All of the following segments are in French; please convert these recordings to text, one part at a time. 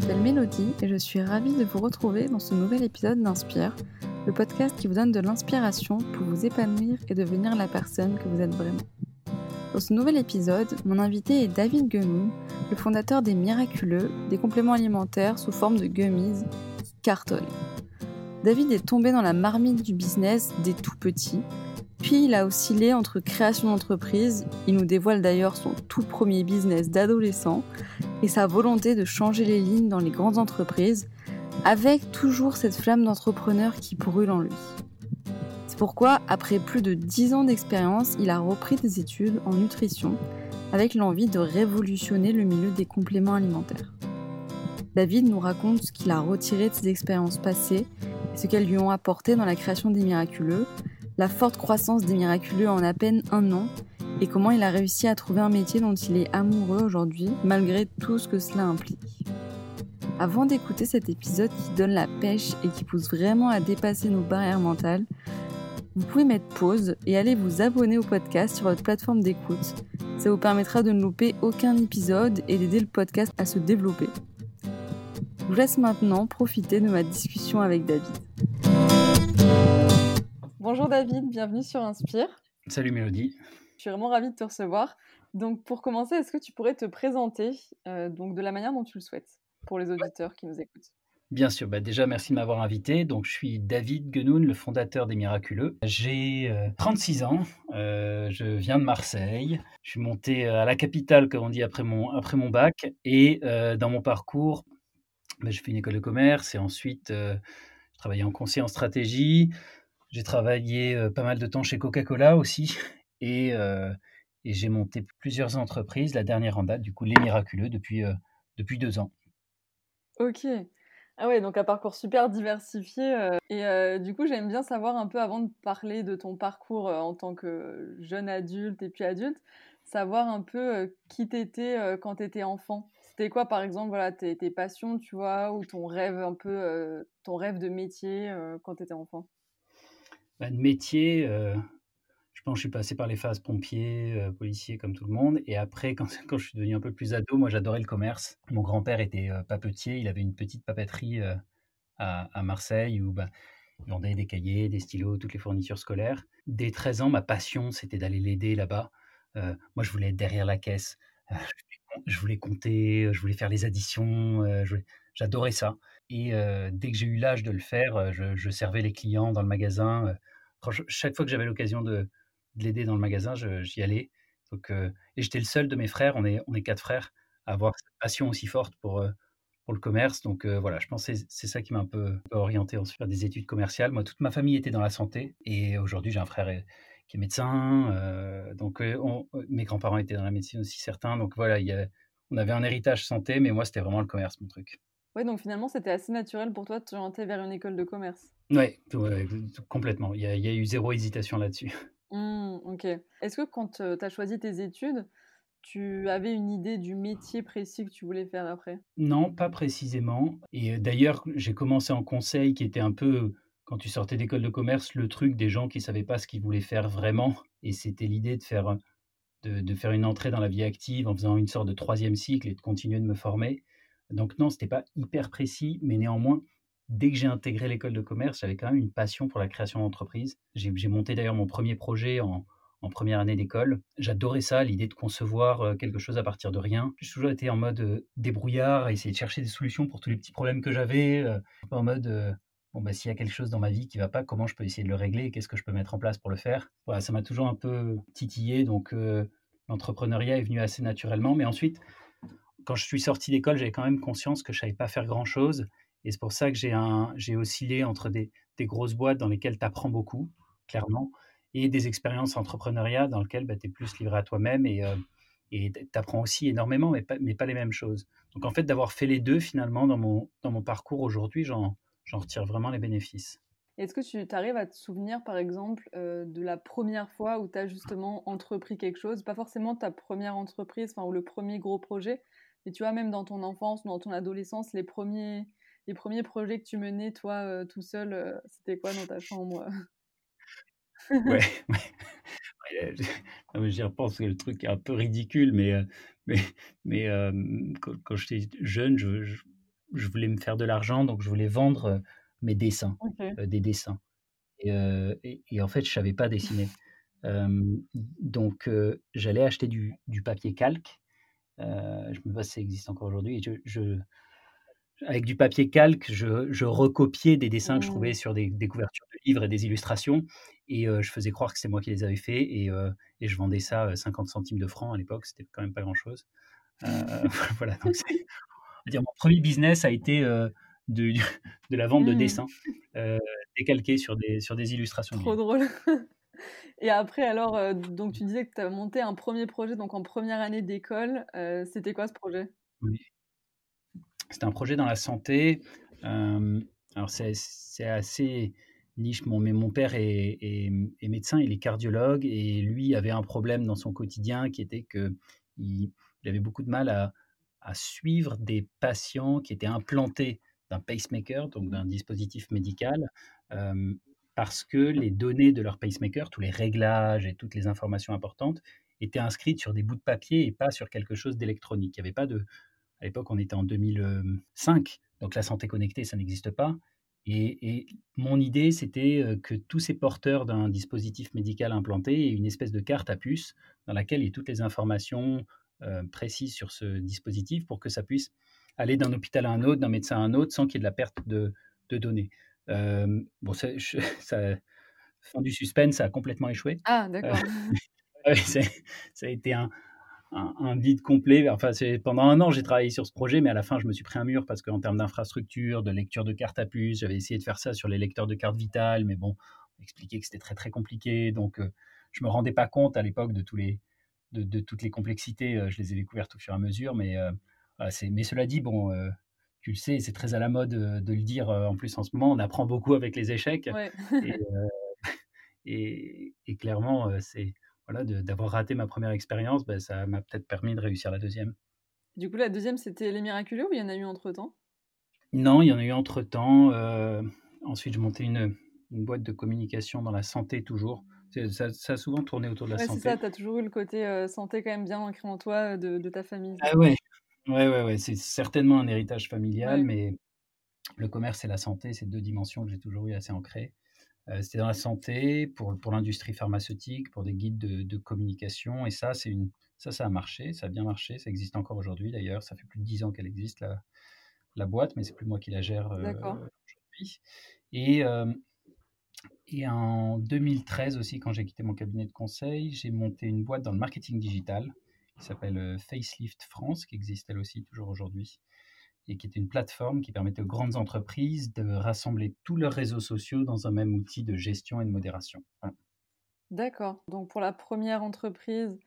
m'appelle Mélodie et je suis ravie de vous retrouver dans ce nouvel épisode d'Inspire, le podcast qui vous donne de l'inspiration pour vous épanouir et devenir la personne que vous êtes vraiment. Dans ce nouvel épisode, mon invité est David Guenoun, le fondateur des Miraculeux, des compléments alimentaires sous forme de gummies qui cartonnent. David est tombé dans la marmite du business des tout petits, puis il a oscillé entre création d'entreprise, il nous dévoile d'ailleurs son tout premier business d'adolescent, et sa volonté de changer les lignes dans les grandes entreprises, avec toujours cette flamme d'entrepreneur qui brûle en lui. C'est pourquoi, après plus de 10 ans d'expérience, il a repris des études en nutrition, avec l'envie de révolutionner le milieu des compléments alimentaires. David nous raconte ce qu'il a retiré de ses expériences passées et ce qu'elles lui ont apporté dans la création des miraculeux, la forte croissance des miraculeux en à peine un an et comment il a réussi à trouver un métier dont il est amoureux aujourd'hui malgré tout ce que cela implique. Avant d'écouter cet épisode qui donne la pêche et qui pousse vraiment à dépasser nos barrières mentales, vous pouvez mettre pause et aller vous abonner au podcast sur votre plateforme d'écoute. Ça vous permettra de ne louper aucun épisode et d'aider le podcast à se développer. Je vous laisse maintenant profiter de ma discussion avec David. Bonjour David, bienvenue sur Inspire. Salut Mélodie. Je suis vraiment ravie de te recevoir. Donc pour commencer, est-ce que tu pourrais te présenter euh, donc de la manière dont tu le souhaites pour les auditeurs qui nous écoutent? Bien sûr, bah déjà merci de m'avoir invité. Donc je suis David Guenoun, le fondateur des Miraculeux. J'ai 36 euh, ans, euh, je viens de Marseille. Je suis monté à la capitale, comme on dit, après mon, après mon bac. Et dans mon parcours, bah, j'ai fait une école de commerce et ensuite je travaillais en conseil en stratégie. J'ai travaillé pas mal de temps chez Coca-Cola aussi et, j'ai monté plusieurs entreprises. La dernière en date, du coup, Les Miraculeux, depuis, depuis deux ans. Ok. Ah ouais, donc un parcours super diversifié. et du coup, j'aime bien savoir un peu, avant de parler de ton parcours en tant que jeune adulte et puis adulte, savoir un peu qui t'étais quand t'étais enfant. C'était quoi, par exemple, voilà, tes, tes, passions, tu vois, ou ton rêve un peu, ton rêve de métier quand t'étais enfant? Bah, de métier, euh, je pense que je suis passé par les phases pompier, euh, policier comme tout le monde. Et après, quand, quand, je suis devenu un peu plus ado, moi j'adorais le commerce. Mon grand-père était euh, papetier, il avait une petite papeterie à, à, Marseille où bah, il vendait des cahiers, des stylos, toutes les fournitures scolaires. Dès 13 ans, ma passion, c'était d'aller l'aider là-bas. moi, je voulais être derrière la caisse. je voulais compter, je voulais faire les additions. J'adorais ça. Et dès que j'ai eu l'âge de le faire, je, je, servais les clients dans le magasin chaque fois que j'avais l'occasion de, l'aider dans le magasin, j'y allais. Euh, et j'étais le seul de mes frères, on est, quatre frères, à avoir cette passion aussi forte pour, euh, le commerce. Donc euh, voilà, je pense que c'est ça qui m'a un peu orienté ensuite vers des études commerciales. Moi, toute ma famille était dans la santé et aujourd'hui, j'ai un frère qui est médecin. donc mes grands-parents étaient dans la médecine aussi, certains. Donc voilà, y on avait un héritage santé, mais moi, c'était vraiment le commerce, mon truc. Ouais, donc finalement, c'était assez naturel pour toi de t'orienter vers une école de commerce. Oui, complètement. Il y, a, il y, a, eu zéro hésitation là-dessus. Mmh, ok. Est-ce que quand tu as choisi tes études, tu avais une idée du métier précis que tu voulais faire après? Non, pas précisément. Et d'ailleurs, j'ai commencé en conseil qui était un peu, quand tu sortais d'école de commerce, le truc des gens qui ne savaient pas ce qu'ils voulaient faire vraiment. Et c'était l'idée de faire, de, de, faire une entrée dans la vie active en faisant une sorte de troisième cycle et de continuer de me former. Donc non, c'était pas hyper précis, mais néanmoins, dès que j'ai intégré l'école de commerce, j'avais quand même une passion pour la création d'entreprise. J'ai monté d'ailleurs mon premier projet en, première année d'école. J'adorais ça, l'idée de concevoir euh, quelque chose à partir de rien. J'ai toujours été en mode euh, débrouillard, à essayer de chercher des solutions pour tous les petits problèmes que j'avais, euh, en mode bon bah s'il y a quelque chose dans ma vie qui va pas, comment je peux essayer de le régler qu'est-ce que je peux mettre en place pour le faire? Voilà, ça m'a toujours un peu titillé, donc l'entrepreneuriat est venu assez naturellement. Mais ensuite, quand je suis sorti d'école, j'avais quand même conscience que je savais pas faire grand-chose. Et c'est pour ça que j'ai, un, j'ai oscillé entre des, des, grosses boîtes dans lesquelles tu apprends beaucoup, clairement, et des expériences entrepreneuriat dans lesquelles bah, tu es plus livré à toi-même et euh, tu apprends aussi énormément, mais pas, mais pas les mêmes choses. Donc en fait, d'avoir fait les deux, finalement, dans mon, dans mon parcours aujourd'hui, j'en, j'en retire vraiment les bénéfices. Est-ce que tu arrives à te souvenir, par exemple, euh, de la première fois où tu as justement entrepris quelque chose? Pas forcément ta première entreprise, ou le premier gros projet, et tu vois, même dans ton enfance, dans ton adolescence, les premiers, les premiers projets que tu menais, toi, euh, tout seul, euh, c'était quoi dans ta chambre? Ouais, ouais. J'y repense, que le truc est un peu ridicule, mais, euh, mais, mais quand, j'étais jeune, je, je voulais me faire de l'argent, donc je voulais vendre mes dessins, des dessins. Et, et, et, en fait, je savais pas dessiner. donc, j'allais acheter du, du, papier calque. Je me demande si ça existe encore aujourd'hui. Je, je, avec du papier calque, je, je recopiais des dessins que je trouvais Mmh. sur des, des, couvertures de livres et des illustrations. Et je faisais croire que c'était moi qui les avais faits. Et, et, je vendais ça 50 centimes de francs à l'époque. C'était quand même pas grand-chose. voilà, donc c'est dire, mon premier business a été euh, de, de, la vente de Mmh. dessins euh, décalqués sur des, sur des illustrations. Trop drôle. Et après, alors, euh, donc tu disais que tu as monté un premier projet donc en première année d'école. Euh, C'était quoi ce projet? Oui. C'était un projet dans la santé. Alors, c'est assez niche, mais mon père est, médecin, il est cardiologue et lui avait un problème dans son quotidien qui était qu'il il avait beaucoup de mal à, suivre des patients qui étaient implantés d'un pacemaker, donc d'un dispositif médical, parce que les données de leur pacemaker, tous les réglages et toutes les informations importantes, étaient inscrites sur des bouts de papier et pas sur quelque chose d'électronique. Il n'y avait pas de... À l'époque, on était en 2005, donc la santé connectée, ça n'existe pas. Et, mon idée, c'était que tous ces porteurs d'un dispositif médical implanté aient une espèce de carte à puce dans laquelle il y a toutes les informations euh, précises sur ce dispositif pour que ça puisse aller d'un hôpital à un autre, d'un médecin à un autre, sans qu'il y ait de la perte de données. Bon, ça, je, ça, fin du suspense, ça a complètement échoué. Ah, d'accord. Euh, ça a été un, un, un vide complet. Enfin, pendant un an, j'ai travaillé sur ce projet, mais à la fin, je me suis pris un mur parce qu'en termes d'infrastructure, de lecture de cartes à puce, j'avais essayé de faire ça sur les lecteurs de cartes vitales, mais bon, on expliquait que c'était très très compliqué. Donc, euh, je me rendais pas compte à l'époque de tous les de, de, toutes les complexités. Euh, je les ai découvertes au fur et à mesure, mais euh, voilà, mais cela dit, bon. Euh, tu le sais, c'est très à la mode de le dire en plus en ce moment. On apprend beaucoup avec les échecs. Ouais. et, et, et, clairement, c'est voilà, d'avoir raté ma première expérience, ben, ça m'a peut-être permis de réussir la deuxième. Du coup, la deuxième, c'était Les Miraculeux ou il y en a eu entre-temps? Non, il y en a eu entre-temps. Euh, ensuite, je montais une, une, boîte de communication dans la santé toujours. Ça, ça, a souvent tourné autour de la ouais, santé. C'est ça, tu as toujours eu le côté euh, santé quand même bien ancré en toi de, de ta famille. Ah ouais, ouais, ouais, ouais. c'est certainement un héritage familial, ouais. mais le commerce et la santé, c'est deux dimensions que j'ai toujours eu assez ancrées. Euh, C'était dans la santé, pour, pour l'industrie pharmaceutique, pour des guides de, de communication. Et ça, c'est une, ça, ça a marché, ça a bien marché. Ça existe encore aujourd'hui d'ailleurs. Ça fait plus de dix ans qu'elle existe, la, la boîte, mais c'est plus moi qui la gère euh, aujourd'hui. Et, euh, et en 2013 aussi, quand j'ai quitté mon cabinet de conseil, j'ai monté une boîte dans le marketing digital qui s'appelle euh, Facelift France, qui existe elle aussi toujours aujourd'hui et qui était une plateforme qui permettait aux grandes entreprises de rassembler tous leurs réseaux sociaux dans un même outil de gestion et de modération. Voilà. D'accord. Donc pour la première entreprise,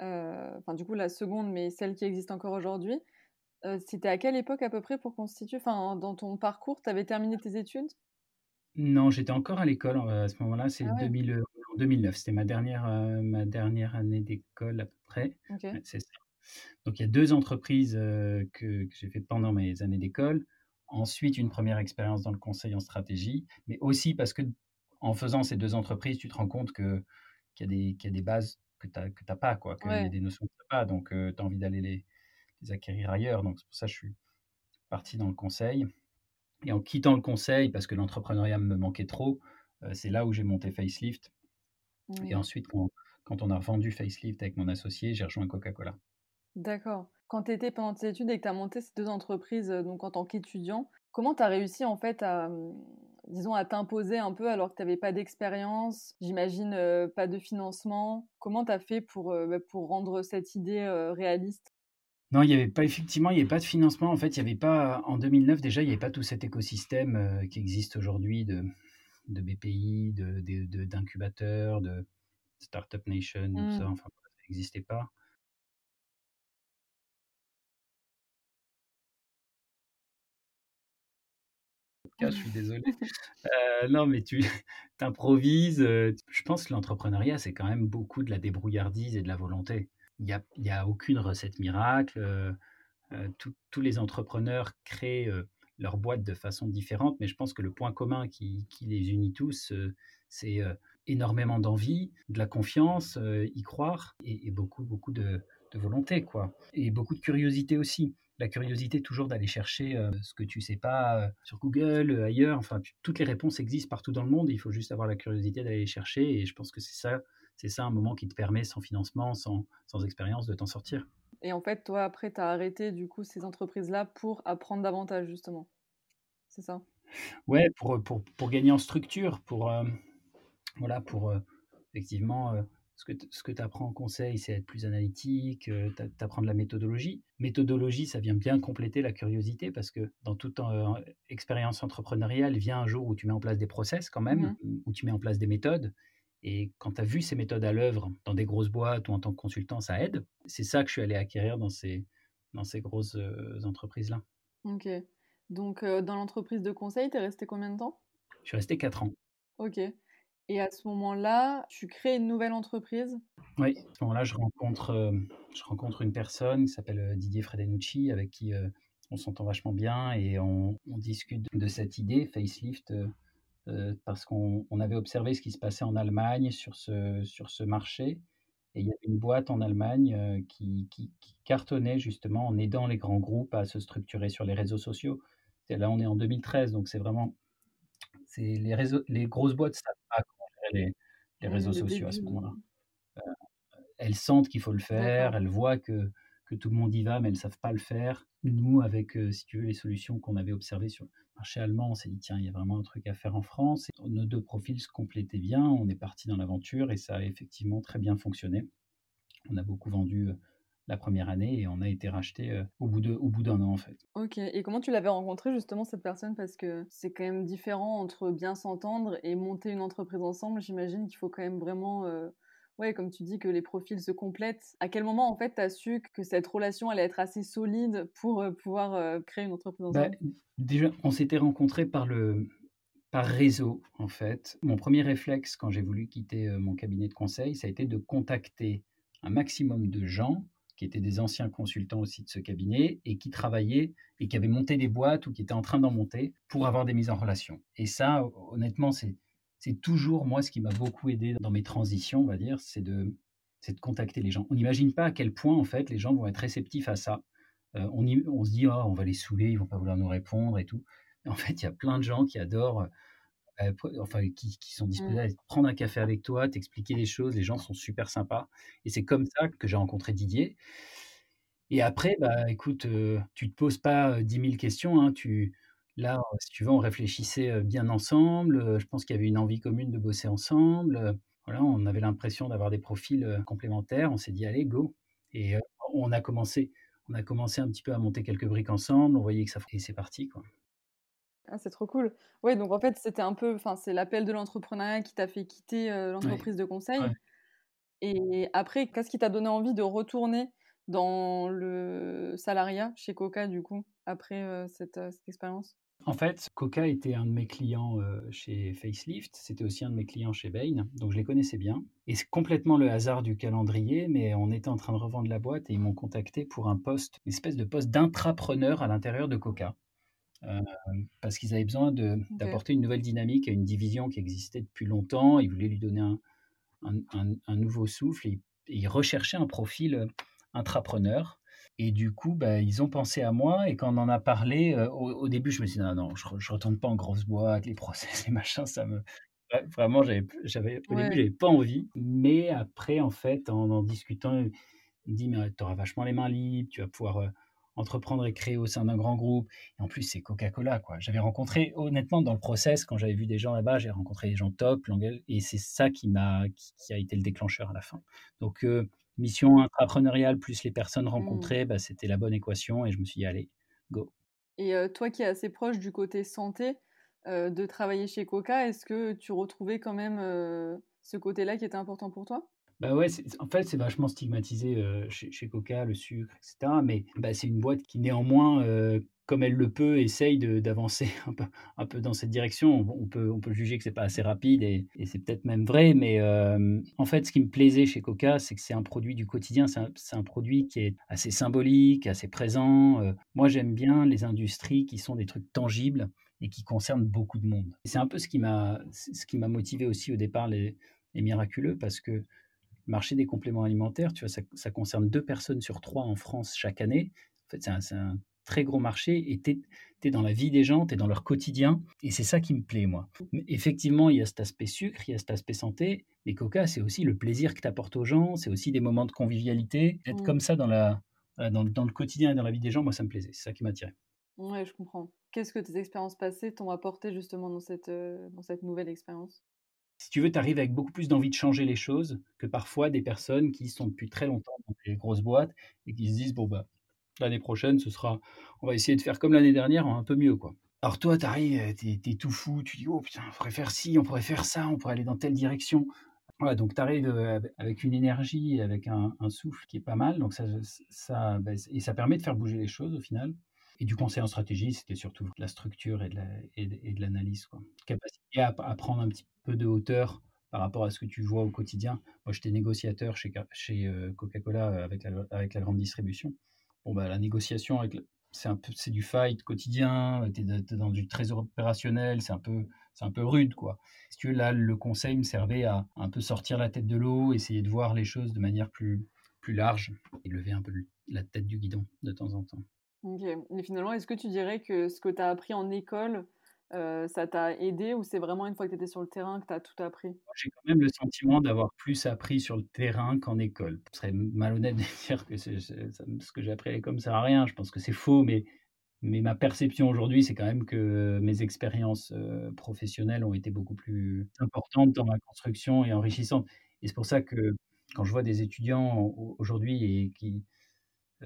euh, enfin du coup la seconde, mais celle qui existe encore aujourd'hui, euh, c'était à quelle époque à peu près pour constituer Enfin, dans ton parcours, tu avais terminé tes études? Non, j'étais encore à l'école à ce moment-là. C'est ah ouais. 2000, 2009. C'était ma dernière, euh, ma dernière année d'école à peu près. Okay. Ouais, c'est ça. Donc, il y a deux entreprises euh, que, que j'ai faites pendant mes années d'école. Ensuite, une première expérience dans le conseil en stratégie, mais aussi parce que en faisant ces deux entreprises, tu te rends compte que, qu'il, y a des, qu'il y a des bases que tu n'as pas, quoi, qu'il ouais. y a des notions que tu n'as pas. Donc, euh, tu as envie d'aller les, les, acquérir ailleurs. Donc, c'est pour ça que je suis parti dans le conseil. Et en quittant le conseil, parce que l'entrepreneuriat me manquait trop, euh, c'est là où j'ai monté Facelift. Oui. Et ensuite, quand, quand on a revendu Facelift avec mon associé, j'ai rejoint Coca-Cola. D'accord. Quand tu étais pendant tes études et que tu as monté ces deux entreprises donc en tant qu'étudiant, comment tu as réussi en fait à, disons, à t'imposer un peu alors que tu n'avais pas d'expérience, j'imagine euh, pas de financement? Comment tu as fait pour, euh, pour rendre cette idée euh, réaliste? Non, il n'y avait pas, effectivement, il n'y avait pas de financement. En fait, il n'y avait pas, en 2009 déjà, il n'y avait pas tout cet écosystème euh, qui existe aujourd'hui de, de BPI, d'incubateurs, de, de, de, Startup Nation, mmh. tout ça. Enfin, ça n'existait pas. je suis désolé. Euh, non, mais tu improvises. Euh, je pense que l'entrepreneuriat, c'est quand même beaucoup de la débrouillardise et de la volonté. Il n'y a, y a, aucune recette miracle. Euh, tous les entrepreneurs créent leur boîte de façon différente, mais je pense que le point commun qui, les unit tous, c'est énormément d'envie, de la confiance, y croire et, beaucoup, beaucoup de, volonté, quoi. Et beaucoup de curiosité aussi. la curiosité toujours d'aller chercher ce que tu sais pas sur Google, ailleurs. Enfin, toutes les réponses existent partout dans le monde. Il faut juste avoir la curiosité d'aller chercher. Et je pense que c'est ça, c'est ça un moment qui te permet, sans financement, sans, sans expérience, de t'en sortir. Et en fait, toi, après, tu as arrêté du coup ces entreprises-là pour apprendre davantage, justement. C'est ça? Ouais, pour, pour, pour, gagner en structure, pour, voilà, pour effectivement ce que, ce que tu apprends en conseil, c'est être plus analytique, euh, tu apprends de la méthodologie. Méthodologie, ça vient bien compléter la curiosité parce que dans toute euh, expérience entrepreneuriale, vient un jour où tu mets en place des process quand même, mmh où tu mets en place des méthodes. Et quand tu as vu ces méthodes à l'œuvre dans des grosses boîtes ou en tant que consultant, ça aide? C'est ça que je suis allé acquérir dans ces, dans ces grosses euh, entreprises-là. Ok. Donc, dans l'entreprise de conseil, tu es resté combien de temps? Je suis resté 4 ans. Ok. Et à ce moment-là, tu crées une nouvelle entreprise? Oui, à ce moment-là, je rencontre, euh, je rencontre une personne qui s'appelle euh, Didier Fredenucci, avec qui euh, on s'entend vachement bien et on, discute de cette idée, facelift, parce qu'on avait observé ce qui se passait en Allemagne sur ce, sur ce marché. Et il y avait une boîte en Allemagne qui, qui, cartonnait justement en aidant les grands groupes à se structurer sur les réseaux sociaux. là, on est en 2013, donc c'est vraiment les, réseaux, les grosses boîtes savent pas les, réseaux sociaux à ce moment-là. Euh, elles sentent qu'il faut le faire, elles voient que, que tout le monde y va, mais elles ne savent pas le faire. Nous, avec, si tu veux, les solutions qu'on avait observées sur marché allemand, on s'est dit, tiens, il y a vraiment un truc à faire en France. nos deux profils se complétaient bien, on est parti dans l'aventure et ça a effectivement très bien fonctionné. On a beaucoup vendu euh, la première année et on a été racheté euh, au bout de, au bout d'un an en fait. Ok. Et comment tu l'avais rencontré justement cette personne? Parce que c'est quand même différent entre bien s'entendre et monter une entreprise ensemble. J'imagine qu'il faut quand même vraiment euh, Ouais, comme tu dis que les profils se complètent. À quel moment, en fait, tu as su que cette relation allait être assez solide pour euh, pouvoir créer une entreprise bah, Déjà, on s'était rencontrés par le par réseau, en fait. Mon premier réflexe quand j'ai voulu quitter mon cabinet de conseil, ça a été de contacter un maximum de gens qui étaient des anciens consultants aussi de ce cabinet et qui travaillaient et qui avaient monté des boîtes ou qui étaient en train d'en monter pour avoir des mises en relation. Et ça, honnêtement, c'est c'est toujours moi ce qui m'a beaucoup aidé dans mes transitions, on va dire, c'est de c'est de contacter les gens. On n'imagine pas à quel point en fait les gens vont être réceptifs à ça. Euh, on, on, se dit oh, on va les saouler, ils vont pas vouloir nous répondre et tout. en fait, il y a plein de gens qui adorent euh, enfin, qui, sont disposés mmh. à prendre un café avec toi, t'expliquer les choses. Les gens sont super sympas. Et c'est comme ça que j'ai rencontré Didier. Et après, bah, écoute, euh, tu te poses pas 10 000 questions. Hein, tu, là, si tu veux, on réfléchissait bien ensemble. Je pense qu'il y avait une envie commune de bosser ensemble. Voilà, on avait l'impression d'avoir des profils complémentaires. On s'est dit, allez, go. Et on a commencé, on a commencé un petit peu à monter quelques briques ensemble. On voyait que ça et c'est parti, quoi. Ah, c'est trop cool. Ouais, donc en fait, c'était un peu, enfin, c'est l'appel de l'entrepreneuriat qui t'a fait quitter l'entreprise de conseil. Et après, qu'est-ce qui t'a donné envie de retourner dans le salariat chez Coca, du coup, après cette, cette expérience? En fait, Coca était un de mes clients chez Facelift, c'était aussi un de mes clients chez Bain, donc je les connaissais bien. Et c'est complètement le hasard du calendrier, mais on était en train de revendre la boîte et ils m'ont contacté pour un poste, une espèce de poste d'intrapreneur à l'intérieur de Coca. Euh, parce qu'ils avaient besoin d'apporter une nouvelle dynamique à une division qui existait depuis longtemps. Ils voulaient lui donner un, un, nouveau souffle et, ils recherchaient un profil euh, intrapreneur. Et du coup, bah, ils ont pensé à moi. Et quand on en a parlé, euh, au, début, je me suis dit, non, non, je ne retourne pas en grosse boîte, les process, les machins, ça me... Vraiment, j'avais, au début, j'avais pas envie. Mais après, en fait, en en discutant, il me dit, mais tu auras vachement les mains libres, tu vas pouvoir entreprendre et créer au sein d'un grand groupe. Et en plus, c'est Coca-Cola, quoi. J'avais rencontré, honnêtement, dans le process, quand j'avais vu des gens là-bas, j'ai rencontré des gens top, et c'est ça qui m'a, qui, a été le déclencheur à la fin. Donc, euh, mission intrapreneuriale plus les personnes mmh. rencontrées, bah, c'était la bonne équation, et je me suis dit, allez, go. Et toi qui es assez proche du côté santé, euh, de travailler chez Coca, est-ce que tu retrouvais quand même ce côté-là qui était important pour toi? Bah ouais, en fait, c'est vachement stigmatisé chez, chez, Coca, le sucre, etc. Mais bah, c'est une boîte qui, néanmoins, comme elle le peut, essaye d'avancer un peu, dans cette direction. On, peut, on peut juger que c'est pas assez rapide et, c'est peut-être même vrai. Mais en fait, ce qui me plaisait chez Coca, c'est que c'est un produit du quotidien. C'est un, un, produit qui est assez symbolique, assez présent. moi, j'aime bien les industries qui sont des trucs tangibles et qui concernent beaucoup de monde. C'est un peu ce qui m'a motivé aussi au départ les, les miraculeux parce que le marché des compléments alimentaires, tu vois, ça, concerne deux personnes sur trois en France chaque année. En fait, c'est un, très gros marché et tu es, dans la vie des gens, tu es dans leur quotidien. Et c'est ça qui me plaît, moi. effectivement, il y a cet aspect sucre, il y a cet aspect santé. Mais Coca, c'est aussi le plaisir que tu apportes aux gens, c'est aussi des moments de convivialité. Être mmh. comme ça dans, la, dans, dans, le quotidien et dans la vie des gens, moi, ça me plaisait. C'est ça qui m'attirait. Ouais, je comprends. Qu'est-ce que tes expériences passées t'ont apporté justement dans cette, euh, dans cette nouvelle expérience? Si tu veux, tu arrives avec beaucoup plus d'envie de changer les choses que parfois des personnes qui sont depuis très longtemps dans des grosses boîtes et qui se disent bon bah l'année prochaine ce sera, on va essayer de faire comme l'année dernière, un peu mieux quoi. Alors toi, tu arrives, tu es, tout fou, tu dis oh putain, on pourrait faire ci, on pourrait faire ça, on pourrait aller dans telle direction. Voilà, donc tu arrives euh, avec une énergie, avec un, souffle qui est pas mal, donc ça, ça, bah, et ça permet de faire bouger les choses au final. Et du conseil en stratégie, c'était surtout de la structure et de l'analyse. La, Capacité à, à, prendre un petit peu de hauteur par rapport à ce que tu vois au quotidien. Moi, j'étais négociateur chez, euh, Coca-Cola euh, avec la, avec grande distribution. Bon, bah, la négociation, peu, c'est du fight quotidien, tu es, dans du trésor opérationnel, c'est un peu, un peu rude, quoi. Si tu veux, là, le conseil me servait à un peu sortir la tête de l'eau, essayer de voir les choses de manière plus, plus large et lever un peu la tête du guidon de temps en temps. Ok. Et finalement, est-ce que tu dirais que ce que tu as appris en école, ça t'a aidé ou c'est vraiment une fois que tu étais sur le terrain que tu as tout appris? J'ai quand même le sentiment d'avoir plus appris sur le terrain qu'en école. Ce serait malhonnête de dire que ce que j'ai appris à l'école ne sert à rien. Je pense que c'est faux, mais, mais ma perception aujourd'hui, c'est quand même que mes expériences professionnelles ont été beaucoup plus importantes dans ma construction et enrichissantes. Et c'est pour ça que quand je vois des étudiants aujourd'hui et qui,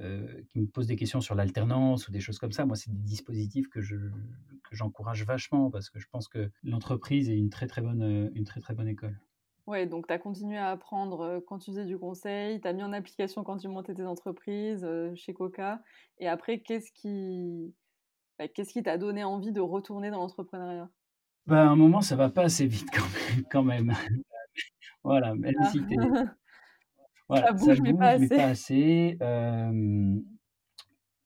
euh, qui me posent des questions sur l'alternance ou des choses comme ça, moi, c'est des dispositifs que, je, que j'encourage vachement parce que je pense que l'entreprise est une très très bonne, euh, une très, très bonne école. Ouais, donc tu as continué à apprendre euh, quand tu faisais du conseil, tu as mis en application quand tu montais tes entreprises chez Coca. Et après, qu'est-ce qui bah, qu'est-ce qui t'a donné envie de retourner dans l'entrepreneuriat? Bah, À un moment, ça va pas assez vite quand même. voilà, même ah. si tu ça bouge, mais pas assez.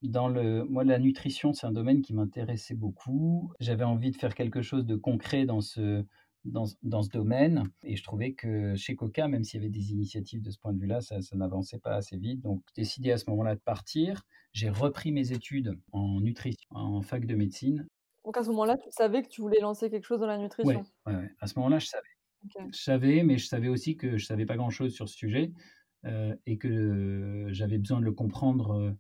dans le, moi, la nutrition, c'est un domaine qui m'intéressait beaucoup. J'avais envie de faire quelque chose de concret dans ce, dans, dans, ce domaine. Et je trouvais que chez Coca, même s'il y avait des initiatives de ce point de vue-là, ça, ça n'avançait pas assez vite. Donc, décidé à ce moment-là de partir. J'ai repris mes études en nutrition, en fac de médecine. Donc, à ce moment-là, tu savais que tu voulais lancer quelque chose dans la nutrition Oui, ouais, à ce moment-là, je savais. Je savais, mais je savais aussi que je savais pas grand-chose sur ce sujet. Euh, et que j'avais besoin de le comprendre euh,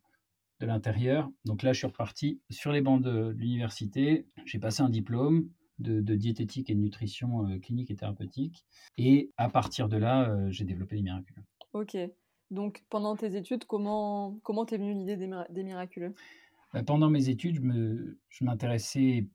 de l'intérieur. Donc là, je suis reparti sur les bancs de, l'université. J'ai passé un diplôme de, diététique et de nutrition euh, clinique et thérapeutique. Et à partir de là, j'ai développé les miraculeux. Ok. Donc pendant tes études, comment comment t'es venue l'idée des, miraculeux? Bah, Pendant mes études, je m'intéressais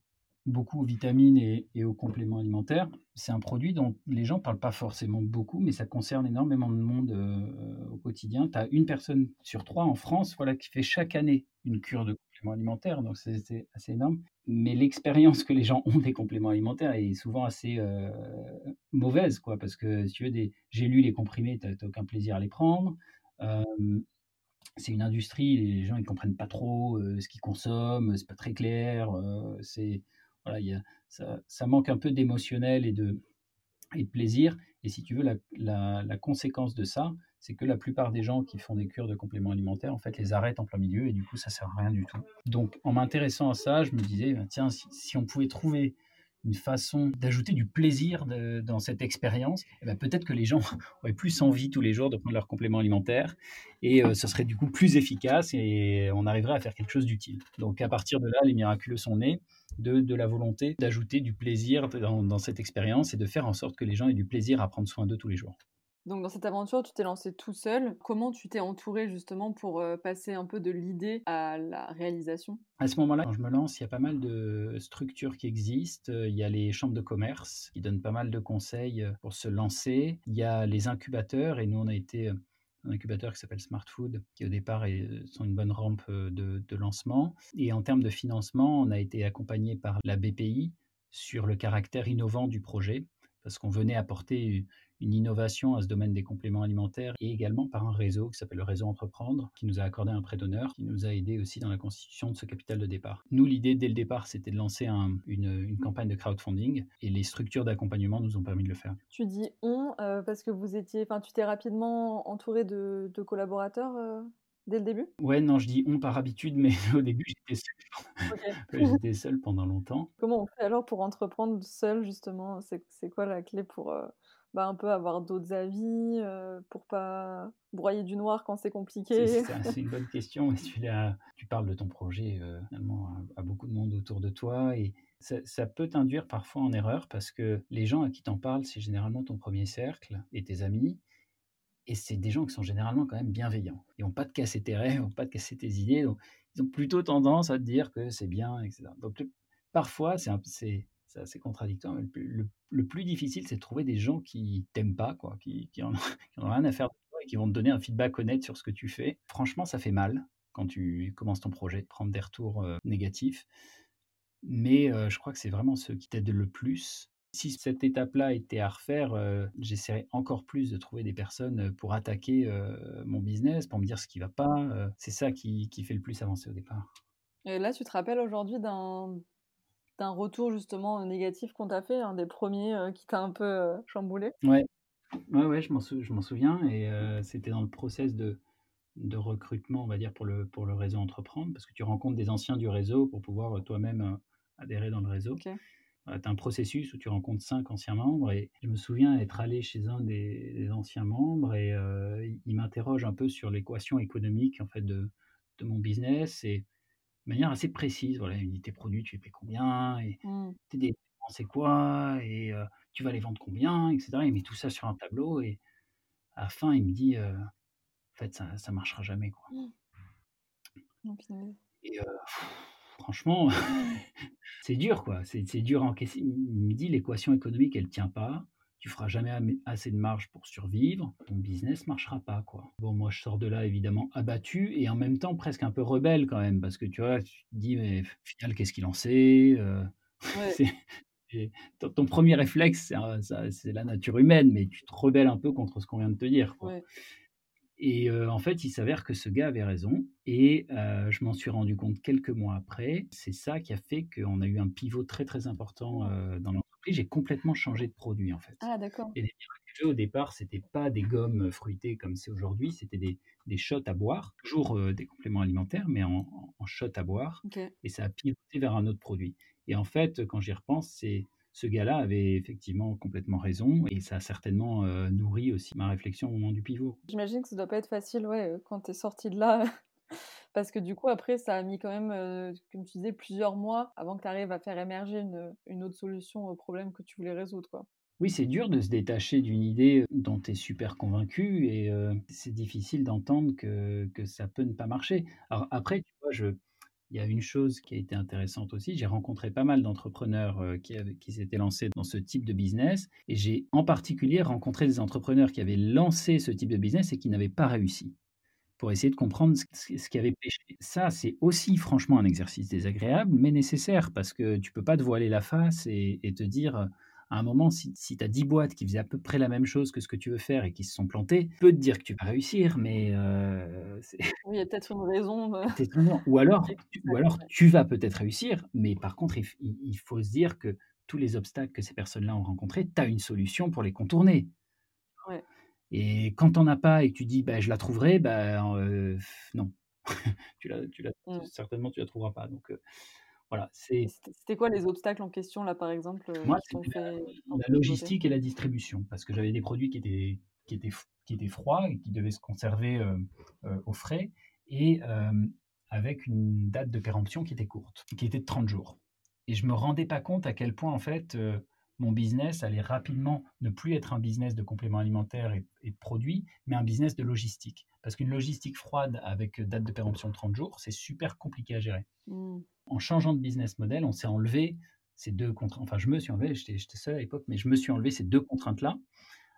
beaucoup aux vitamines et, aux compléments alimentaires. C'est un produit dont les gens ne parlent pas forcément beaucoup, mais ça concerne énormément de monde euh, au quotidien. Tu as une personne sur trois en France voilà, qui fait chaque année une cure de compléments alimentaires, donc c'est assez énorme. Mais l'expérience que les gens ont des compléments alimentaires est souvent assez euh, mauvaise, quoi, parce que si tu veux, des, j'ai lu les comprimés, tu n'as aucun plaisir à les prendre. Euh, c'est une industrie, les gens ils comprennent pas trop ce qu'ils consomment, c'est pas très clair, voilà, ça, manque un peu d'émotionnel et de, et de plaisir. Et si tu veux, la, la, conséquence de ça, c'est que la plupart des gens qui font des cures de compléments alimentaires, en fait, les arrêtent en plein milieu et du coup, ça sert à rien du tout. Donc, en m'intéressant à ça, je me disais, ben, tiens, si, on pouvait trouver une façon d'ajouter du plaisir dans cette expérience, eh ben peut-être que les gens auraient plus envie tous les jours de prendre leurs compléments alimentaires et euh, ce serait du coup plus efficace et on arriverait à faire quelque chose d'utile. Donc à partir de là, les miraculeux sont nés de, de la volonté d'ajouter du plaisir dans, dans cette expérience et de faire en sorte que les gens aient du plaisir à prendre soin d'eux tous les jours. Donc dans cette aventure, tu t'es lancé tout seul. Comment tu t'es entouré justement pour euh, passer un peu de l'idée à la réalisation? À ce moment-là, quand je me lance, il y a pas mal de structures qui existent. Il y a les chambres de commerce qui donnent pas mal de conseils euh, pour se lancer. Il y a les incubateurs et nous on a été euh, un incubateur qui s'appelle Smart Food, qui au départ est, sont une bonne rampe de, de lancement. Et en termes de financement, on a été accompagné par la BPI sur le caractère innovant du projet parce qu'on venait apporter une innovation à ce domaine des compléments alimentaires et également par un réseau qui s'appelle le réseau Entreprendre, qui nous a accordé un prêt d'honneur, qui nous a aidé aussi dans la constitution de ce capital de départ. Nous, l'idée dès le départ, c'était de lancer une, campagne de crowdfunding et les structures d'accompagnement nous ont permis de le faire. Tu dis on euh, parce que vous étiez, enfin, tu t'es rapidement entouré de, collaborateurs euh dès le début? Ouais, non, je dis on par habitude, mais au début, j'étais seul. J'étais seul pendant longtemps. Comment on fait alors pour entreprendre seul justement? C'est quoi la clé pour, heu, bah, un peu avoir d'autres avis, heu, pour pas broyer du noir quand c'est compliqué? C'est une bonne question tu parles de ton projet, finalement à à beaucoup de monde autour de toi et ça ça peut t'induire parfois en erreur parce que les gens à qui tu en parles, c'est généralement ton 1er cercle et tes amis et c'est des gens qui sont généralement quand même bienveillants. Ils vont pas te casser tes rêves, ils vont pas te casser tes idées, donc ils ont plutôt tendance à te dire que c'est bien et cetera. Donc parfois, c'est c'est assez contradictoire, le plus le le plus difficile, c'est de trouver des gens qui t'aiment pas quoi, qui qui ont rien à faire de toi et qui vont te donner un feedback honnête sur ce que tu fais. Franchement, ça fait mal quand tu commences ton projet, de prendre des retours, heu, négatifs, mais heu, je crois que c'est vraiment ceux qui t'aident le plus. Si cette étape-là était à refaire, heu, j'essaierais encore plus de trouver des personnes, pour attaquer, mon business, pour me dire ce qui va pas, c'est ça qui qui fait le plus avancer au départ. Et là, tu te rappelles aujourd'hui d'un d'un retour justement, négatif qu'on t'a fait, un des 1ers, heu, qui t'a un peu, heu, chamboulé? Ouais. Ouais, ouais, je m'en sou souviens et heu, c'était dans le process de de recrutement, on va dire, pour le pour le réseau Entreprendre, parce que tu rencontres des anciens du réseau pour pouvoir, toi-même, adhérer dans le réseau. OK. Heu, tu as un processus où tu rencontres 5 anciens membres et je me souviens être allé chez un des des anciens membres et il m'interroge un peu sur l'équation économique en fait de de mon business et de manière assez précise. Voilà, il me dit: «Tes produits, tu les payes combien et Mmh. tes dépenses, c'est quoi et tu vas les vendre combien?» et cetera. Il met tout ça sur un tableau et à la fin, il me dit, «En fait, ça ça marchera jamais, quoi». Heu, franchement, c'est dur, quoi, c'est dur à encaisser. Il il me dit: «L'équation économique, elle tient pas, tu feras jamais assez de marge pour survivre, ton business marchera pas, quoi». Bon, moi, je sors de là évidemment abattu et en même temps presque un peu rebelle quand même parce que tu vois, tu te dis: «Mais final, qu'est-ce qu'il en sait?» Ouais. et ton ton 1er réflexe, c'est ça c'est la nature humaine, mais tu te rebelles un peu contre ce qu'on vient de te dire, quoi. Ouais. Et heu, en fait, il s'avère que ce gars avait raison et je m'en suis rendu compte quelques mois après. C'est ça qui a fait qu'on a eu un pivot très, très important, heu, dans J'ai complètement changé de produit, en fait. Ah d'accord. Et les au départ, c'était pas des gommes, heu, fruitées comme c'est aujourd'hui, c'était des des shots à boire, toujours, heu, des compléments alimentaires, mais en en shots à boire OK. et ça a pivoté vers un autre produit. Et en fait, quand j'y repense, c'est ce gars-là avait effectivement complètement raison et ça a certainement, heu, nourri aussi ma réflexion au moment du pivot. J'imagine que ça doit pas être facile, ouais, quand tu es sorti de là, parce que du coup, après, ça a mis quand même, heu, comme tu disais, plusieurs mois avant que tu arrives à faire émerger une, une autre solution au problème que tu voulais résoudre. Oui, c'est dur de se détacher d'une idée, dont tu es super convaincu et heu, c'est difficile d'entendre que que ça peut ne pas marcher. Alors après, tu vois, il y a une chose qui a été intéressante aussi, j'ai rencontré pas mal d'entrepreneurs, heu, qui qui s'étaient lancés dans ce type de business et j'ai en particulier rencontré des entrepreneurs qui avaient lancé ce type de business et qui n'avaient pas réussi. Pour essayer de comprendre ce qui avait péché. Ça, c'est aussi franchement un exercice désagréable, mais nécessaire parce que tu peux pas te voiler la face et et te dire, heu, à un moment, si si tu as 10 boîtes qui faisaient à peu près la même chose que ce que tu veux faire et qui se sont plantées, tu peux te dire que tu vas réussir, mais Oui, il y a peut-être une raison, heu, ou alors ça, ou alors tu vas peut-être réussir, mais par contre, il f il il faut se dire que tous les obstacles que ces personnes-là ont rencontrés, tu as une solution pour les contourner. Ouais. Et quand tu en as pas et que tu dis: «Bah, je la trouverai», bah, non. Tu la tu la Mmh. certainement, tu la trouveras pas donc heu, voilà, c'était quoi les obstacles en question là, par exemple, Moi, fait la logistique et la distribution parce que j'avais des produits qui étaient qui étaient qui étaient froids et qui devaient se conserver, au frais et avec une date de péremption qui était courte, qui était de 30 jours. Et je me rendais pas compte à quel point, en fait, mon business allait rapidement ne plus être un business de compléments alimentaires et et de produits, mais un business de logistique. Parce qu'une logistique froide avec, heu, date de péremption de 30 jours, c'est super compliqué à gérer. Mmh. En changeant de business model, on s'est enlevé ces 2 contraintes enfin, je me suis enlevé, j'étais seul à l'époque, mais je me suis enlevé ces 2 contraintes-là,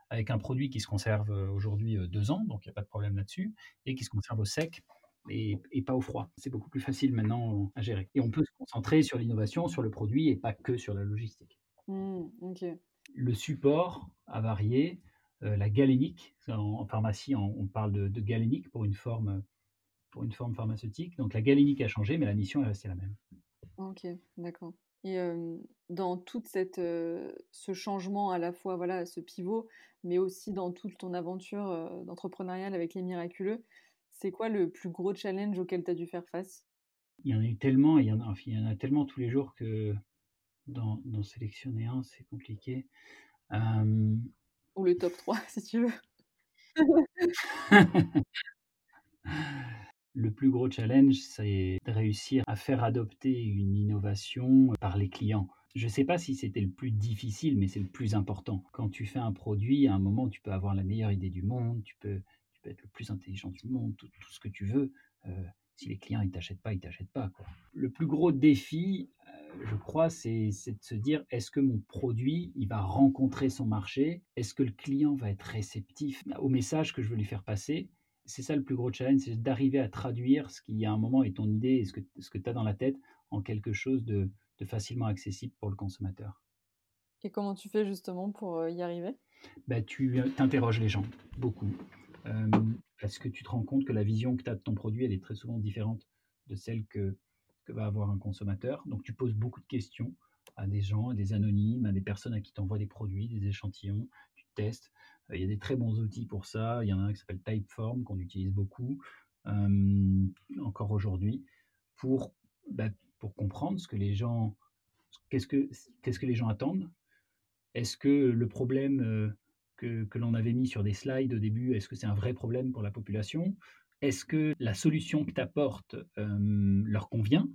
avec un produit qui se conserve, heu, aujourd'hui, heu, 2 ans, donc il y a pas de problème là-dessus et qui se conserve au sec et et pas au froid. C'est beaucoup plus facile maintenant à gérer et on peut se concentrer sur l'innovation, sur le produit et pas que sur la logistique. Mmh, OK. Le support a varié, heu, la galénique, en en pharmacie, on on parle de de galénique pour une forme, pour une forme pharmaceutique, donc la galénique a changé, mais la mission est restée la même. OK, d'accord. Et dans cette, heu, ce changement à la fois, voilà, ce pivot, mais aussi dans toute ton aventure, heu, d'entrepreneuriale avec Les Miraculeux, C'est quoi le plus gros challenge auquel tu as dû faire face? Il y en a eu tellement, il y en a, il y en a tellement tous les jours que d'en sélectionner un, c'est compliqué. Ou le top 3 si tu veux. Le plus gros challenge, c'est de réussir à faire adopter une innovation par les clients. Je ne sais pas si c'était le plus difficile, mais c'est le plus important. Quand tu fais un produit, à un moment, tu peux avoir la meilleure idée du monde, tu peux, tu peux être le plus intelligent du monde, tout, tout ce que tu veux. Euh, si les clients ne t'achètent pas, ils ne t'achètent pas. Quoi. Le plus gros défi, je crois, c'est de se dire, est-ce que mon produit, il va rencontrer son marché? Est-ce que le client va être réceptif? Au message que je veux lui faire passer c'est ça le plus gros challenge, c'est d'arriver à traduire ce qui à un moment est ton idée et ce que, ce que tu as dans la tête en quelque chose de, de, facilement accessible pour le consommateur. Et comment tu fais justement pour euh, y arriver? Bah, Tu t'interroges les gens, beaucoup. Euh, parce que tu te rends compte que la vision que tu as de ton produit, elle est très souvent différente de celle que, que va avoir un consommateur. Donc tu poses beaucoup de questions à des gens, à des anonymes, à des personnes à qui tu envoies des produits, des échantillons, tu testes. Euh, il y a des très bons outils pour ça. Il y en a un qui s'appelle Typeform qu'on utilise beaucoup encore aujourd'hui pour, bah, pour comprendre ce que les gens, qu'est-ce que, qu'est-ce que les gens attendent. Est-ce que le problème que, que l'on avait mis sur des slides au début, est-ce que c'est un vrai problème pour la population? Est-ce que la solution que tu apportes leur convient?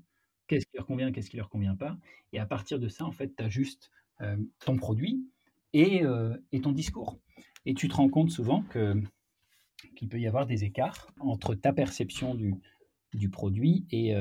Qu'est-ce qui leur convient, qu'est-ce qui leur convient pas? Et à partir de ça, en fait, tu as juste ton produit et, ton discours. Et tu te rends compte souvent que, qu'il peut y avoir des écarts entre ta perception du, du produit et,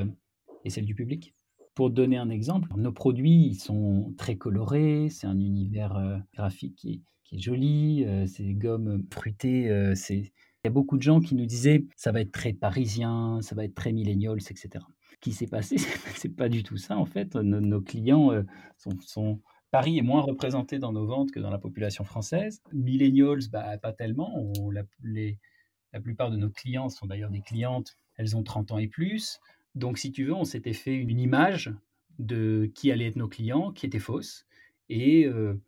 celle du public. Pour donner un exemple, nos produits ils sont très colorés, c'est un univers graphique qui est, qui est joli, c'est des gommes fruitées, c'est... Il y a beaucoup de gens qui nous disaient ça va être très parisien, ça va être très millennials, etc. Ce qui s'est passé, c'est pas du tout ça en fait. Nos, clients sont, sont, Paris est moins représenté dans nos ventes que dans la population française. Millennials, bah, pas tellement. la, la plupart de nos clients sont d'ailleurs des clientes, elles ont 30 ans et plus. Donc, si tu veux, on s'était fait une image de qui allait être nos clients, qui était fausse. Et euh,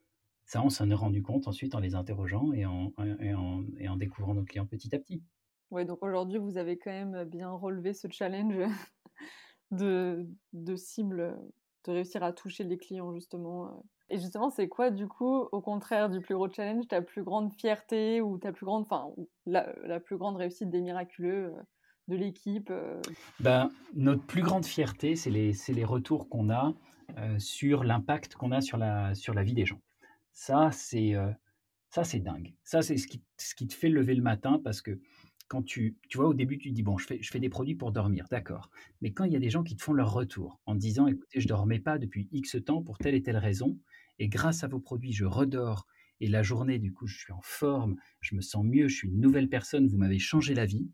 ça, on s'en est rendu compte ensuite en les interrogeant et en, et en, et en découvrant nos clients petit à petit. Oui, donc aujourd'hui, vous avez quand même bien relevé ce challenge de, de cible de réussir à toucher les clients justement. Euh. Et justement, c'est quoi du coup, au contraire du plus gros challenge, ta plus grande fierté ou ta plus grande, enfin, la, la, plus grande réussite des miraculeux euh, de l'équipe euh? ben, Notre plus grande fierté, c'est les, les, retours qu'on a sur l'impact qu'on a sur la, sur la vie des gens. Ça, c'est ça c'est dingue. Ça, c'est ce qui, ce qui te fait lever le matin parce que quand tu, tu vois, au début, tu dis, bon, je fais, je fais des produits pour dormir, d'accord. Mais quand il y a des gens qui te font leur retour en disant, écoutez, je ne dormais pas depuis X temps pour telle et telle raison, et grâce à vos produits, je redors, et la journée, du coup, je suis en forme, je me sens mieux, je suis une nouvelle personne, vous m'avez changé la vie,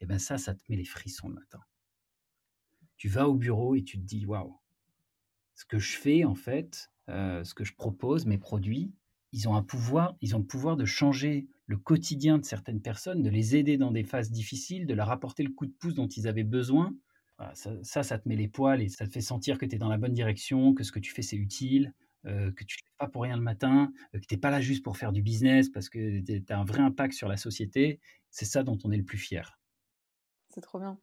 et eh bien ça, ça te met les frissons le matin. Tu vas au bureau et tu te dis, waouh, ce que je fais, en fait, euh, ce que je propose, mes produits, ils ont un pouvoir, ils ont le pouvoir de changer le quotidien de certaines personnes, de les aider dans des phases difficiles, de leur apporter le coup de pouce dont ils avaient besoin. ça, ça, te met les poils et ça te fait sentir que tu es dans la bonne direction, que ce que tu fais, c'est utile, euh, que tu ne fais pas pour rien le matin, euh, que tu n'es pas là juste pour faire du business parce que tu as un vrai impact sur la société. C'est ça dont on est le plus fier. C'est trop bien.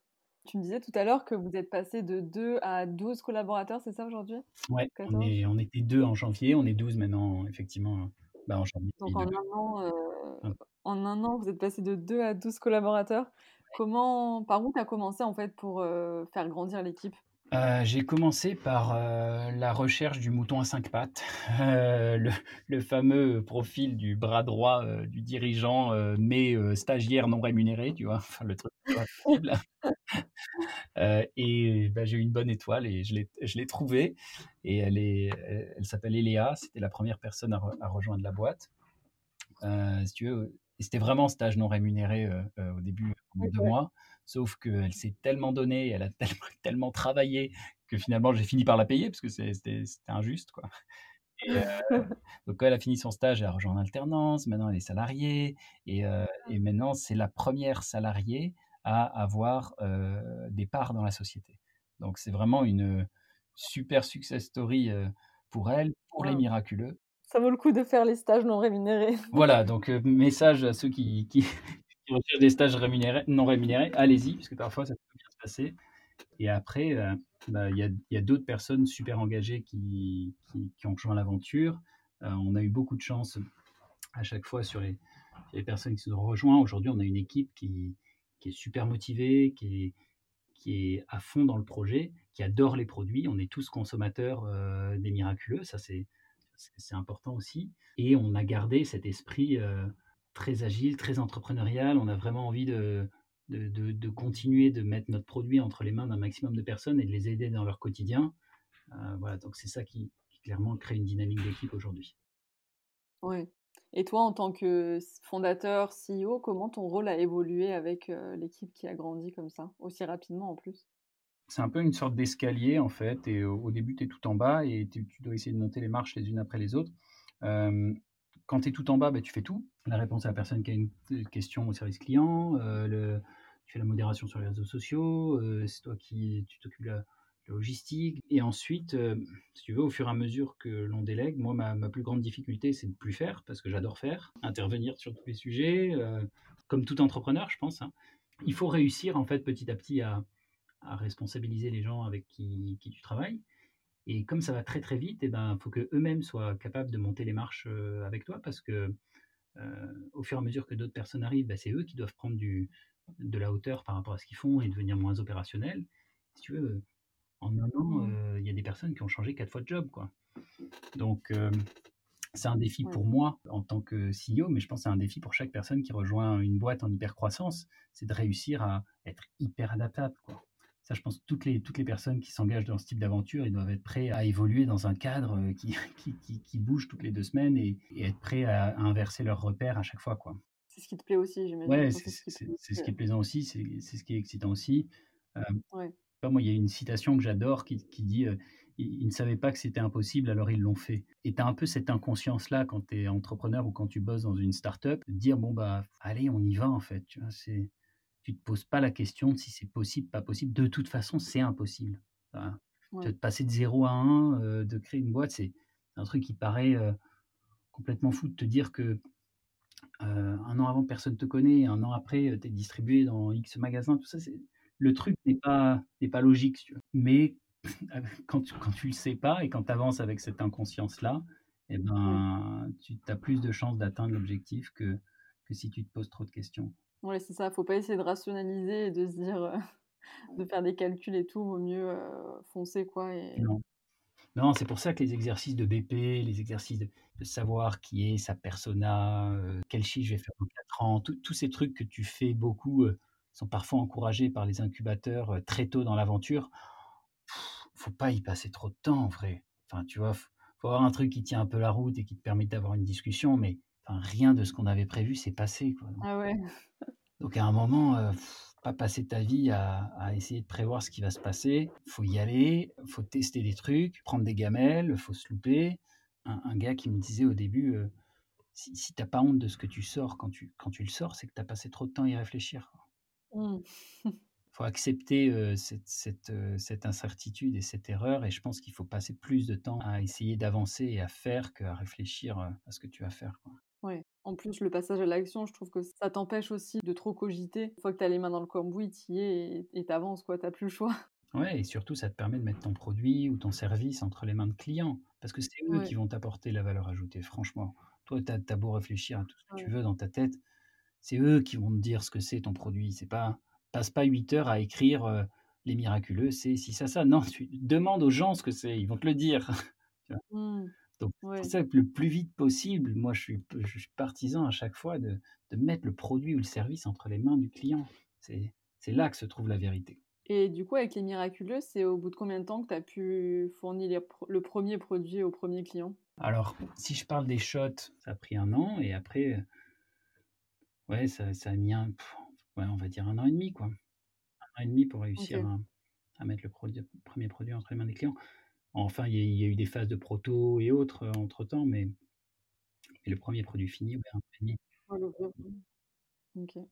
Tu me disais tout à l'heure que vous êtes passé de 2 à 12 collaborateurs, c'est ça aujourd'hui? Ouais, on, on, était 2 en janvier, on est 12 maintenant, effectivement. Bah, en janvier. Donc en un, an, euh, en un an, vous êtes passé de 2 à 12 collaborateurs. Comment, par où tu as commencé en fait pour euh, faire grandir l'équipe? Euh, j'ai commencé par euh, la recherche du mouton à cinq pattes, euh, le, le, fameux profil du bras droit du dirigeant, mais stagiaire non rémunéré, tu vois, enfin, le truc. et bah, j'ai eu une bonne étoile et je l'ai trouvée. Et elle, est, elle s'appelle Eléa, c'était la première personne à, à rejoindre la boîte. si tu veux, c'était vraiment stage non rémunéré au début, de deux mois. Sauf qu'elle s'est tellement donnée, elle a tellement, tellement, travaillé que finalement j'ai fini par la payer parce que c'était injuste. Quoi. Et, euh, donc quand elle a fini son stage, elle a rejoint en alternance, maintenant elle est salariée et, euh, et maintenant c'est la première salariée à avoir euh, des parts dans la société. Donc c'est vraiment une super success story pour elle, pour les miraculeux. Ça vaut le coup de faire les stages non rémunérés. Voilà, donc message à ceux qui, qui, qui recherchent des stages non rémunérés, allez-y, parce que parfois ça peut bien se passer. Et après, euh, bah, il y a, d'autres personnes super engagées qui, ont rejoint l'aventure. Euh, on a eu beaucoup de chance à chaque fois sur les, personnes qui se sont rejoints. Aujourd'hui, on a une équipe qui, est super motivée, qui est, à fond dans le projet, qui adore les produits. On est tous consommateurs euh, des miraculeux, ça c'est important aussi. Et on a gardé cet esprit très agile, très entrepreneurial. On a vraiment envie de, de, continuer de mettre notre produit entre les mains d'un maximum de personnes et de les aider dans leur quotidien. Euh, voilà, donc c'est ça qui, clairement crée une dynamique d'équipe aujourd'hui. Oui. Et toi, en tant que fondateur, CEO, comment ton rôle a évolué avec euh, l'équipe qui a grandi comme ça, aussi rapidement en plus? C'est un peu une sorte d'escalier en fait, et au, début, tu es tout en bas et tu dois essayer de monter les marches les unes après les autres. Euh, quand tu es tout en bas, bah, tu fais tout. La réponse à la personne qui a une question au service client, euh, tu fais la modération sur les réseaux sociaux, euh, c'est toi qui t'occupes de la, logistique. Et ensuite, euh, si tu veux, au fur et à mesure que l'on délègue, moi, ma, plus grande difficulté, c'est de plus faire, parce que j'adore faire, intervenir sur tous les sujets, comme tout entrepreneur, je pense. Hein. Il faut réussir, en fait, petit à petit à, responsabiliser les gens avec qui tu travailles. Et comme ça va très très vite, il eh ben, faut qu'eux-mêmes soient capables de monter les marches avec toi parce que au fur et à mesure que d'autres personnes arrivent, ben, c'est eux qui doivent prendre du, de la hauteur par rapport à ce qu'ils font et devenir moins opérationnels. Si tu veux, en un an, mmh. il y a des personnes qui ont changé quatre fois de job. Quoi. Donc, c'est un défi pour moi en tant que CEO, mais je pense que c'est un défi pour chaque personne qui rejoint une boîte en hyper croissance, c'est de réussir à être hyper adaptable. Quoi. Ça, je pense que toutes les, toutes les personnes qui s'engagent dans ce type d'aventure, ils doivent être prêts à évoluer dans un cadre euh, qui, qui, qui, bouge toutes les deux semaines et, être prêts à, inverser leurs repères à chaque fois. Quoi. C'est ce qui te plaît aussi, j'imagine. Ouais, c'est ce, qui est plaisant aussi, c'est ce qui est excitant aussi. Euh, pas, moi, il y a une citation que j'adore qui, qui, dit euh, ils, ne savaient pas que c'était impossible, alors ils l'ont fait. Et tu as un peu cette inconscience-là quand tu es entrepreneur ou quand tu bosses dans une start-up, de dire bon, bah, allez, on y va en fait. Tu vois, c'est tu te poses pas la question de si c'est possible, pas possible. De toute façon, c'est impossible. De passer de 0 à 1, euh, de créer une boîte, c'est un truc qui paraît euh, complètement fou de te dire que euh, un an avant, personne te connaît, un an après, tu es distribué dans X magasins, tout ça. Le truc n'est pas, n'est pas logique. Mais quand tu, quand tu le sais pas et quand tu avances avec cette inconscience-là, eh ben, tu as plus de chances d'atteindre l'objectif que, que si tu te poses trop de questions. Ouais, c'est ça. Faut pas essayer de rationaliser et de se dire, euh, de faire des calculs et tout. Vaut mieux euh, foncer, quoi. Et... Non. Non, c'est pour ça que les exercices de BP, les exercices de, savoir qui est sa persona, euh, quel chiffre je vais faire dans 4 ans, tous ces trucs que tu fais beaucoup sont parfois encouragés par les incubateurs très tôt dans l'aventure. Faut pas y passer trop de temps, en vrai. Enfin, tu vois, faut, faut avoir un truc qui tient un peu la route et qui te permet d'avoir une discussion, mais rien de ce qu'on avait prévu s'est passé. Quoi. Ah ouais. Donc à un moment, euh, pas passer ta vie à, essayer de prévoir ce qui va se passer. faut y aller, faut tester des trucs, prendre des gamelles, faut se louper. Un, gars qui me disait au début, euh, si, si t'as pas honte de ce que tu sors quand tu, quand tu le sors, c'est que tu as passé trop de temps à y réfléchir. Il mmh. faut accepter euh, cette, cette, cette, incertitude et cette erreur. Et je pense qu'il faut passer plus de temps à essayer d'avancer et à faire qu'à réfléchir à ce que tu vas faire. Quoi. Ouais. En plus, le passage à l'action, je trouve que ça t'empêche aussi de trop cogiter. Une fois que tu as les mains dans le cambouis, tu y es et t'avances, quoi. T'as plus le choix. Ouais, et surtout, ça te permet de mettre ton produit ou ton service entre les mains de clients. Parce que c'est eux qui vont t'apporter la valeur ajoutée, franchement. Toi, tu as, beau réfléchir à tout ce que tu veux dans ta tête, c'est eux qui vont te dire ce que c'est ton produit. C'est pas passe pas 8 heures à écrire euh, les miraculeux, c'est si ça ça. Non, tu demandes aux gens ce que c'est, ils vont te le dire. Mmh. Donc, c'est ça que le plus vite possible, moi, je suis, je suis partisan à chaque fois de, de, mettre le produit ou le service entre les mains du client. C'est là que se trouve la vérité. Et du coup, avec les miraculeux, c'est au bout de combien de temps que tu as pu fournir le premier produit au premier client? Alors, si je parle des shots, ça a pris un an et après, ouais, ça, ça a mis un, ouais, on va dire un an et demi, quoi. Un an et demi pour réussir à, à, mettre le, produit, le premier produit entre les mains des clients. Enfin, il y, a eu des phases de proto et autres euh, entre temps, mais le premier produit fini, ouais, un peu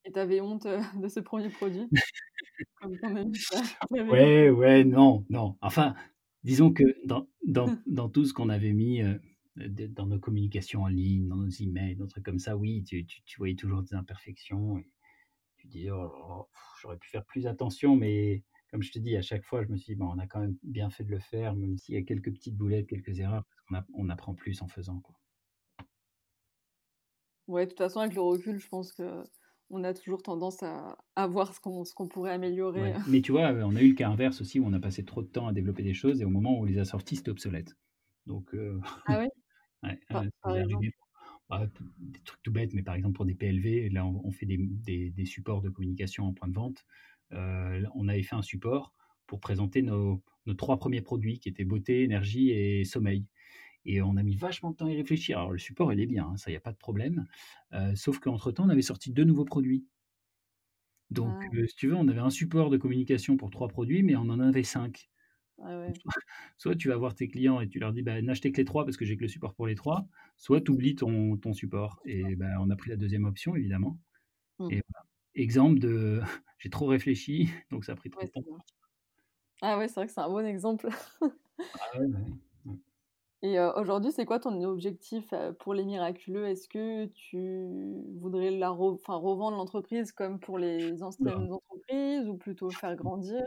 Et tu avais honte euh, de ce premier produit? Ouais, ouais, non, non. Enfin, disons que dans, dans, dans tout ce qu'on avait mis euh, dans nos communications en ligne, dans nos emails, dans trucs comme ça, oui, tu, tu, voyais toujours des imperfections. tu dis, «Oh j'aurais pu faire plus attention», mais comme je te dis, à chaque fois, je me suis dit: «Bon, on a quand même bien fait de le faire, même s'il y a quelques petites boulettes, quelques erreurs», parce qu'on on apprend plus en faisant, quoi. Ouais, de toute façon, avec le recul, je pense qu'on a toujours tendance à à voir ce qu'on pourrait améliorer. Ouais, mais tu vois, on a eu le cas inverse aussi où on a passé trop de temps à développer des choses et au moment où on les a sorties, c'était obsolète. Donc heu, Ah ouais? Par par bah, des trucs tout bêtes, mais par exemple pour des PLV, là, on on fait des des des supports de communication en point de vente. Là, on avait fait un support pour présenter nos nos 3 premiers produits qui étaient beauté, énergie et sommeil et on a mis vachement de temps à y réfléchir. Alors le support, il est bien, hein, ça, il y a pas de problème, heu, sauf qu'entre temps, on avait sorti 2 nouveaux produits. Donc Ah. heu, si tu veux, on avait un support de communication pour 3 produits, mais on en avait 5. Ah ouais. Soit tu vas voir tes clients et tu leur dis: «Bah, n'achetez que les 3 parce que j'ai que le support pour les 3», soit tu oublies ton ton support et bah, on a pris la 2e option évidemment Mmh. et voilà. Exemple de j'ai trop réfléchi, donc ça a pris trop Ouais, de temps. Ah ouais, c'est vrai que c'est un bon exemple. Ah ouais. Et heu, aujourd'hui, c'est quoi ton objectif, heu, pour Les Miraculeux? Est-ce que tu voudrais la re enfin, revendre l'entreprise comme pour les anciennes entreprises ou plutôt faire grandir?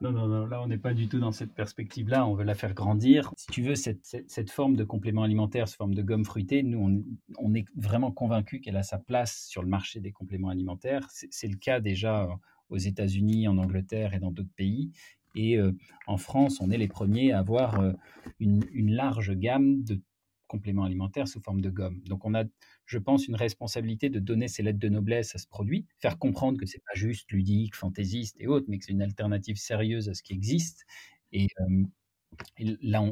Non, non, non, là, on n'est pas du tout dans cette perspective-là, on veut la faire grandir. Si tu veux, cette cette forme de complément alimentaire, cette forme de gomme fruitée, nous, on est vraiment convaincus qu'elle a sa place sur le marché des compléments alimentaires. C'est le cas déjà aux États-Unis, en Angleterre et dans d'autres pays et heu, en France, on est les premiers à avoir, heu, une une large gamme de compléments alimentaires sous forme de gomme. Donc on a, je pense, une responsabilité de donner ces lettres de noblesse à ce produit, faire comprendre que c'est pas juste ludique, fantaisiste et autres, mais que c'est une alternative sérieuse à ce qui existe et là,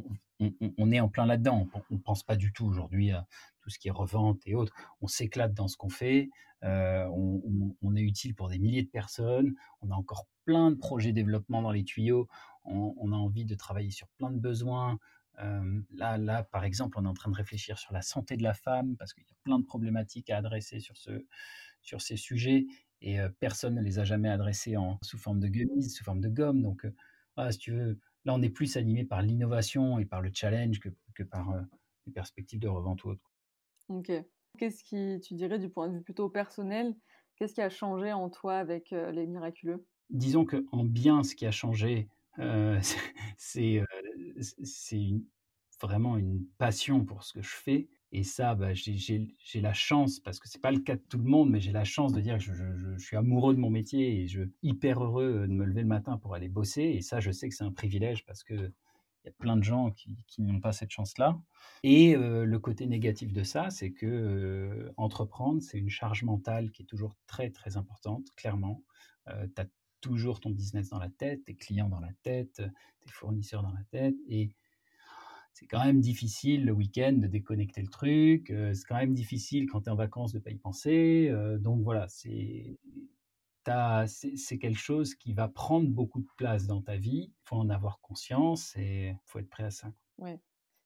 on est en plein là-dedans. On on pense pas du tout aujourd'hui à tout ce qui est revente et autres. On s'éclate dans ce qu'on fait, heu, on on est utile pour des milliers de personnes. On a encore plein de projets développement dans les tuyaux. On a envie de travailler sur plein de besoins. Là là, par exemple, on est en train de réfléchir sur la santé de la femme parce qu'il y a plein de problématiques à adresser sur ce sur ces sujets et personne ne les a jamais adressés en sous forme de gummies, sous forme de gomme donc voilà, si tu veux, là, on est plus animé par l'innovation et par le challenge que que par, les perspectives de revente ou autre. OK. Qu'est-ce qui tu dirais du point de vue plutôt personnel, qu'est-ce qui a changé en toi avec, Les Miraculeux? Disons qu'en bien, ce qui a changé, c'est c'est, vraiment une passion pour ce que je fais et ça, bah, j'ai la chance, parce que c'est pas le cas de tout le monde, mais j'ai la chance de dire que je suis amoureux de mon métier et je hyper heureux de me lever le matin pour aller bosser et ça, je sais que c'est un privilège parce qu'il y a plein de gens qui qui n'ont pas cette chance-là et le côté négatif de ça, c'est que, entreprendre, c'est une charge mentale qui est toujours très, très importante, clairement. Toujours ton business dans la tête, tes clients dans la tête, tes fournisseurs dans la tête et c'est quand même difficile le week-end de déconnecter le truc, heu, c'est quand même difficile quand tu es en vacances de pas y penser, heu, donc voilà, c'est c'est quelque chose qui va prendre beaucoup de place dans ta vie. Il faut en avoir conscience et il faut être prêt à ça. Ouais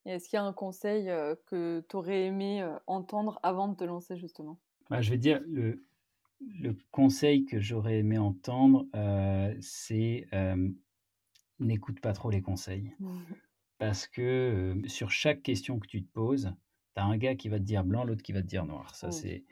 et est-ce qu'il y a un conseil, que tu aurais aimé, entendre avant de te lancer justement? Bah, je vais dire le le conseil que j'aurais aimé entendre, c'est, n'écoute pas trop les conseils. Parce que, sur chaque question que tu te poses, tu as un gars qui va te dire blanc, l'autre qui va te dire noir. Ça, Mmh. c'est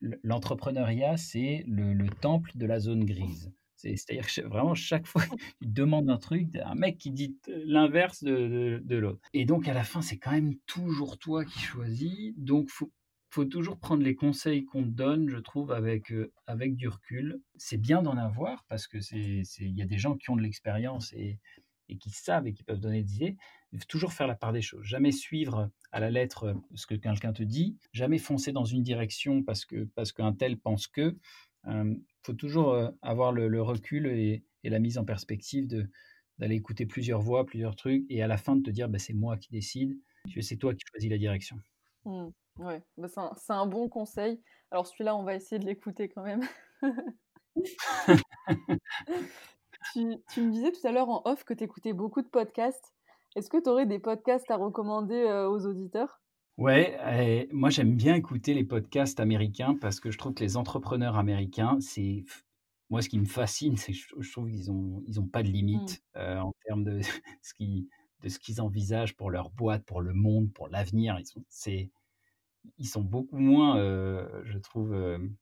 l'e l'entrepreneuriat, c'est le le temple de la zone grise. C'est c'est-à-dire que vraiment chaque fois que tu demandes un truc, un mec qui dit l'inverse de de de l'autre et donc à la fin, c'est quand même toujours toi qui choisis, donc faut faut toujours prendre les conseils qu'on te donne, je trouve, avec, heu, avec du recul. C'est bien d'en avoir parce que c'est il y a des gens qui ont de l'expérience et et qui savent et qui peuvent donner des idées. Il faut toujours faire la part des choses. Jamais suivre à la lettre ce que quelqu'un te dit, jamais foncer dans une direction parce que parce qu'un tel pense que. Hem, faut toujours, heu, avoir le recul et la mise en perspective de d'aller écouter plusieurs voix, plusieurs trucs et à la fin de te dire: «Bah, c'est moi qui décide», c'est toi qui choisis la direction. Mmh. Ouais, bah, c'est un bon conseil. Alors celui-là, on va essayer de l'écouter quand même. Tu tu me disais tout à l'heure en off que tu écoutais beaucoup de podcasts. Est-ce que tu aurais des podcasts à recommander, heu, aux auditeurs? Ouais et moi, j'aime bien écouter les podcasts américains parce que je trouve que les entrepreneurs américains, c'est moi, ce qui me fascine, c'est que je trouve qu'ils ont ils ont pas de Mmh. limite, heu, en termes de ce qu'ils de ce qu'ils envisagent pour leur boîte, pour le monde, pour l'avenir. Ils sont c'est ils sont beaucoup moins, je trouve, hem,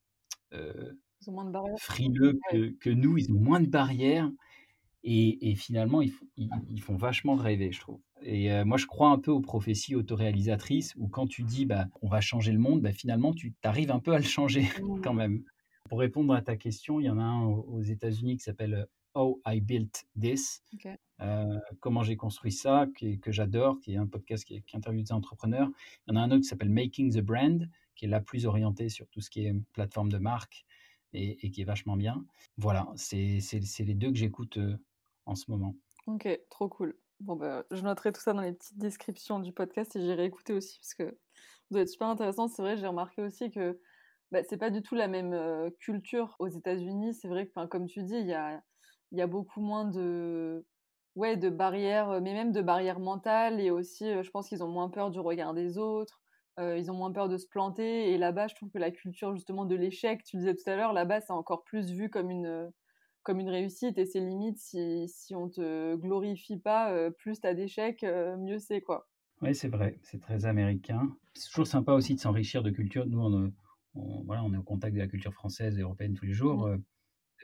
heu Ils ont moins de barrières. frileux que, que nous, ils ont moins de barrières. Et, et finalement, ils, ils, font vachement rêver, je trouve. Et moi, je crois un peu aux prophéties autoréalisatrices où quand tu dis bah, on va changer le monde, bah, finalement, tu arrives un peu à le changer mmh. quand même. Pour répondre à ta question, il y en a un aux États-Unis qui s'appelle How I Built This. comment j'ai construit ça, que j'adore, qui est un podcast qui, qui interviewe des entrepreneurs. Il y en a un autre qui s'appelle Making the Brand, qui est la plus orientée sur tout ce qui est plateforme de marque et, et qui est vachement bien. Voilà, c'est les deux que j'écoute en ce moment. Ok, trop cool. Bon, bah, je noterai tout ça dans les petites descriptions du podcast et j'irai écouter aussi parce que ça doit être super intéressant. C'est vrai, j'ai remarqué aussi que bah, c'est pas du tout la même euh, culture aux États-Unis. C'est vrai que, comme tu dis, il y a, y a beaucoup moins de, ouais, de barrières, euh, mais même de barrières mentales et aussi, euh, je pense qu'ils ont moins peur du regard des autres. ils ont moins peur de se planter. Et là-bas, je trouve que la culture justement de l'échec, tu disais tout à l'heure, là-bas, c'est encore plus vu comme une comme une réussite et c'est limite si, si on te glorifie pas, euh, plus tu as d'échecs, euh, mieux c'est quoi. Oui, c'est vrai, c'est très américain. C'est toujours sympa aussi de s'enrichir de culture. Nous, on, voilà, on est au contact de la culture française et européenne tous les jours. Mmh.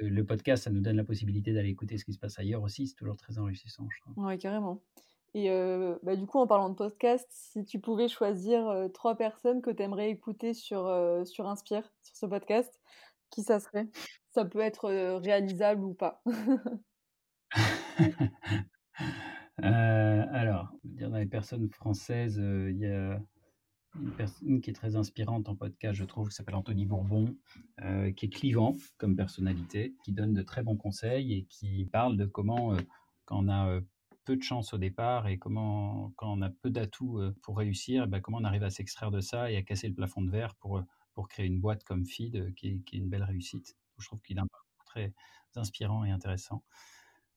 Euh, le podcast, ça nous donne la possibilité d'aller écouter ce qui se passe ailleurs aussi. C'est toujours très enrichissant, je trouve. Oui, carrément. Et bah, du coup, en parlant de podcast, si tu pouvais choisir trois personnes que tu aimerais écouter sur, sur Inspire, sur ce podcast, qui ça serait? Ça peut être réalisable ou pas euh, Alors, dans les personnes françaises, il y a une personne qui est très inspirante en podcast, je trouve, qui s'appelle Anthony Bourbon, qui est clivant comme personnalité, qui donne de très bons conseils et qui parle de comment, quand on a peu de chance au départ et comment, quand on a peu d'atouts pour réussir, eh ben, comment on arrive à s'extraire de ça et à casser le plafond de verre pour, pour créer une boîte comme Feed qui est, une belle réussite. Je trouve qu'il a un parcours très inspirant et intéressant.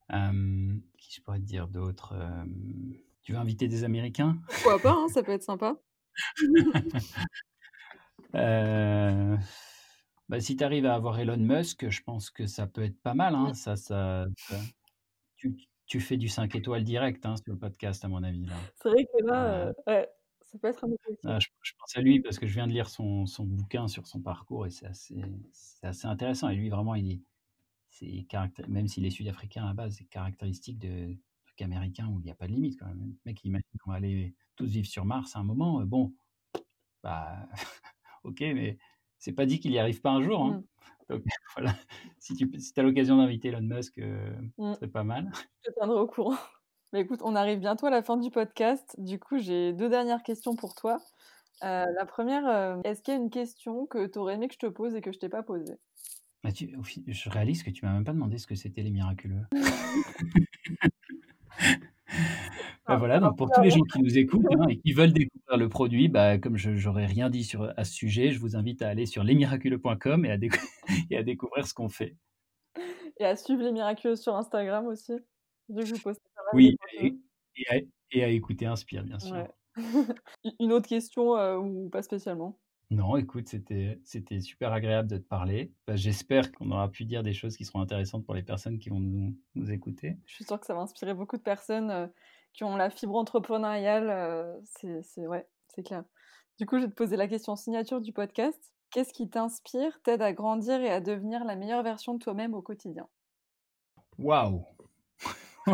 qui je pourrais te dire d'autre Tu veux inviter des Américains? Pourquoi pas, hein, ça peut être sympa. Euh, bah, si tu arrives à avoir Elon Musk, je pense que ça peut être pas mal. Hein. Ça, ça, tu, tu, fais du 5 étoiles direct hein, sur le podcast, à mon avis. C'est vrai que là, euh, ouais, ça peut être un ah, je, pense à lui parce que je viens de lire son, son bouquin sur son parcours et c'est assez, assez, intéressant. Et lui, vraiment, il c'est même s'il est sud-africain à la base, c'est caractéristique de américain où il n'y a pas de limite quand même. Le mec, il imagine qu'on va aller tous vivre sur Mars à un moment. Euh, bon, bah, ok, mais c'est pas dit qu'il n'y arrive pas un jour. Hein. Mmh. Donc voilà, si tu si as l'occasion d'inviter Elon Musk, euh, mmh. c'est pas mal. Je te tiendrai au courant. Mais écoute, on arrive bientôt à la fin du podcast. Du coup, j'ai deux dernières questions pour toi. Euh, la première, euh, est-ce qu'il y a une question que tu aurais aimé que je te pose et que je t'ai pas posée? Bah, Je réalise que tu m'as même pas demandé ce que c'était les miraculeux. bah voilà, donc pour tous les gens qui nous écoutent hein, et qui veulent découvrir le produit, bah, comme je n'aurais rien dit sur, à ce sujet, je vous invite à aller sur lesmiraculeux.com et, à et à découvrir ce qu'on fait. Et à suivre les miraculeux sur Instagram aussi. Je vous poste oui, et, à, écouter Inspire, bien sûr. Une autre question euh, ou pas spécialement? Non, écoute, c'était, c'était super agréable de te parler. j'espère qu'on aura pu dire des choses qui seront intéressantes pour les personnes qui vont nous, nous écouter. Je suis sûre que ça va inspirer beaucoup de personnes euh, qui ont la fibre entrepreneuriale. Euh, c'est, c'est, ouais, c'est clair. Du coup, je vais te poser la question signature du podcast. Qu'est-ce qui t'inspire, t'aide à grandir et à devenir la meilleure version de toi-même au quotidien? Waouh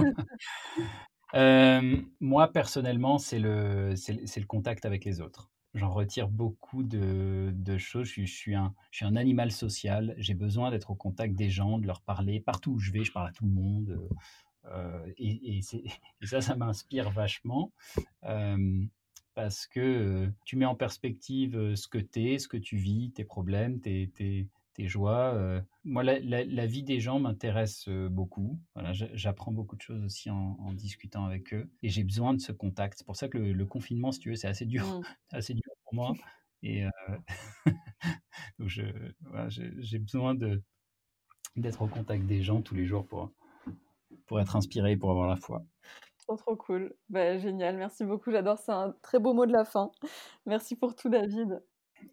Euh, moi, personnellement, c'est le, c'est, le contact avec les autres. J'en retire beaucoup de, de choses. Je, suis un, je suis un animal social. J'ai besoin d'être au contact des gens, de leur parler. Partout où je vais, je parle à tout le monde. Euh, et, et, ça, ça m'inspire vachement. Euh, parce que tu mets en perspective ce que tu es, ce que tu vis, tes problèmes, tes, tes, tes joies. Euh. Moi, la, vie des gens m'intéresse euh, beaucoup. Voilà, j'apprends beaucoup de choses aussi en, discutant avec eux. Et j'ai besoin de ce contact. C'est pour ça que le, confinement, si tu veux, c'est assez dur, mmh. assez dur moi. Et euh, donc, j'ai besoin de d'être au contact des gens tous les jours pour, pour être inspiré, pour avoir la foi. Trop, trop cool. Bah, génial. Merci beaucoup. J'adore. C'est un très beau mot de la fin. Merci pour tout, David.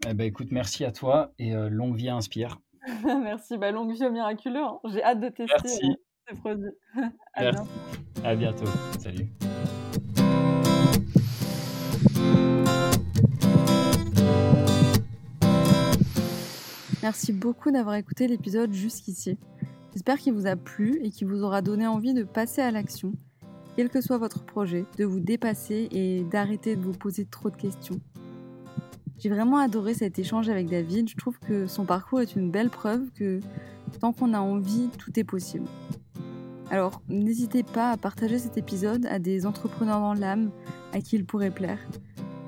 Eh ben, écoute, merci à toi et euh, longue vie à Inspire. merci, bah, longue vie au miraculeux. Hein. J'ai hâte de tester euh, ces produits. à, bientôt. à bientôt. Salut. Merci beaucoup d'avoir écouté l'épisode jusqu'ici. J'espère qu'il vous a plu et qu'il vous aura donné envie de passer à l'action, quel que soit votre projet, de vous dépasser et d'arrêter de vous poser trop de questions. J'ai vraiment adoré cet échange avec David. Je trouve que son parcours est une belle preuve que tant qu'on a envie, tout est possible. Alors, n'hésitez pas à partager cet épisode à des entrepreneurs dans l'âme à qui il pourrait plaire.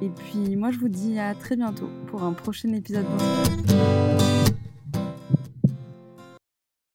Et puis, moi, je vous dis à très bientôt pour un prochain épisode.